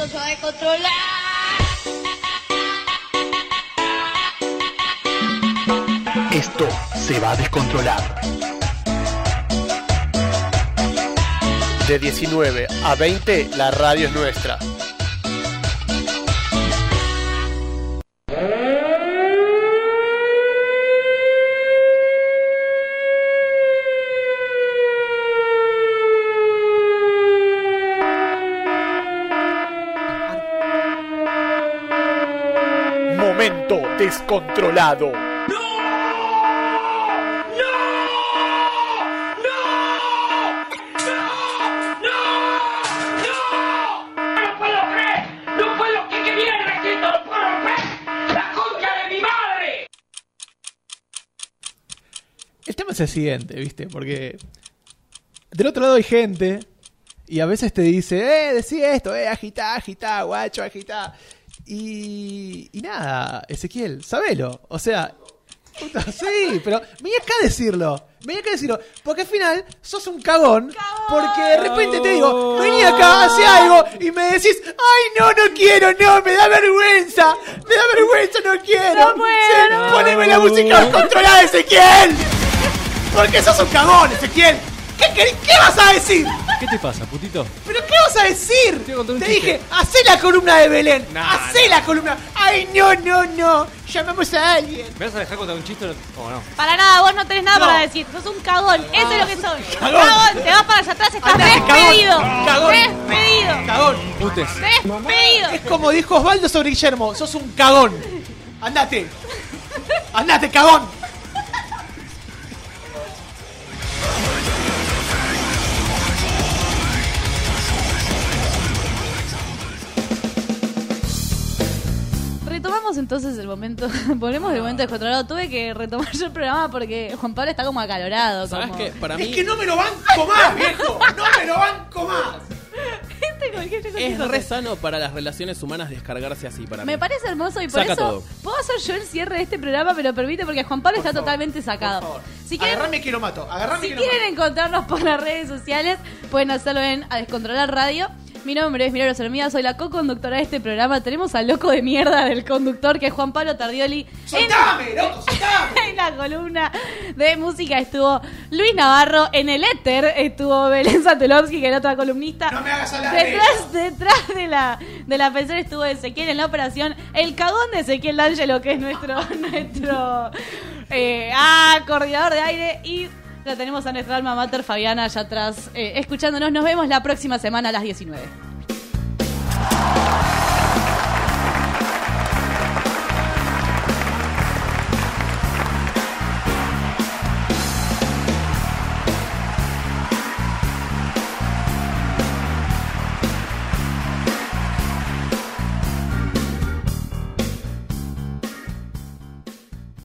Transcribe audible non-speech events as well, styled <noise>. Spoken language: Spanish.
Esto se va a descontrolar. Esto se va a descontrolar. De 19 a 20, la radio es nuestra. Mi madre! El tema es el siguiente, ¿viste? Porque del otro lado hay gente y a veces te dice, eh, decí esto, eh, agitá, agitá, guacho, agitá. Y, y nada, Ezequiel, sabelo. O sea, puta, sí, pero vení acá a decirlo. Vení acá a decirlo. Porque al final sos un cagón. Porque de repente te digo, vení acá, hace algo. Y me decís, ay, no, no quiero, no, me da vergüenza. Me da vergüenza, no quiero. No puedo, Sí, no. Poneme la música descontrolada, Ezequiel. Porque sos un cagón, Ezequiel. ¿Qué, querés- qué vas a decir? ¿Qué te pasa, putito? ¿Pero qué vas a decir? Te voy a contar un Te chiste. dije, hacé la columna de Belén. Nah, hacé la columna. Ay, no, no, no. Llamamos a alguien. ¿Me vas a dejar contar un chiste o no? Para nada, vos no tenés nada No. para decir. Sos un cagón. Eso es lo que sos. Cagón. Cagón. Te vas para allá atrás. Estás Andate, cagón. despedido. Cagón. Despedido. Cagón. Putes. Despedido. Es como dijo Osvaldo sobre Guillermo. Sos un cagón. Andate. Andate, cagón. Entonces el momento. <laughs> Ponemos el momento descontrolado. Tuve que retomar <laughs> yo el programa porque Juan Pablo está como acalorado. ¿Sabes como... qué? Para Es mí que no me lo banco más, viejo. No me lo banco más. <laughs> Cualquier cosa es re sano para las relaciones humanas descargarse así para Me mí. parece hermoso y por Saca eso todo. puedo hacer yo el cierre de este programa, me lo permite porque Juan Pablo está totalmente sacado. Si quieren, Agarrame que lo mato. Agarrame si que lo quieren mato. encontrarnos por las redes sociales, pueden hacerlo en A Descontrolar Radio. Mi nombre es Milagros Hermida, soy la co-conductora de este programa. Tenemos al loco de mierda del conductor, que es Juan Pablo Tardioli. En- ¡Soltame, loco! ¡Soltame! <laughs> en la columna de música estuvo Luis Navarro, en el éter estuvo Belén Satelovsky, que era otra columnista. No me hagas hablar de detrás, detrás de la de la PC estuvo Ezequiel en la operación, el cagón de Ezequiel D'Angelo, que es nuestro, <laughs> nuestro eh, ah, coordinador de aire, y la tenemos a nuestra alma mater Fabiana allá atrás eh, escuchándonos. Nos vemos la próxima semana a las 19.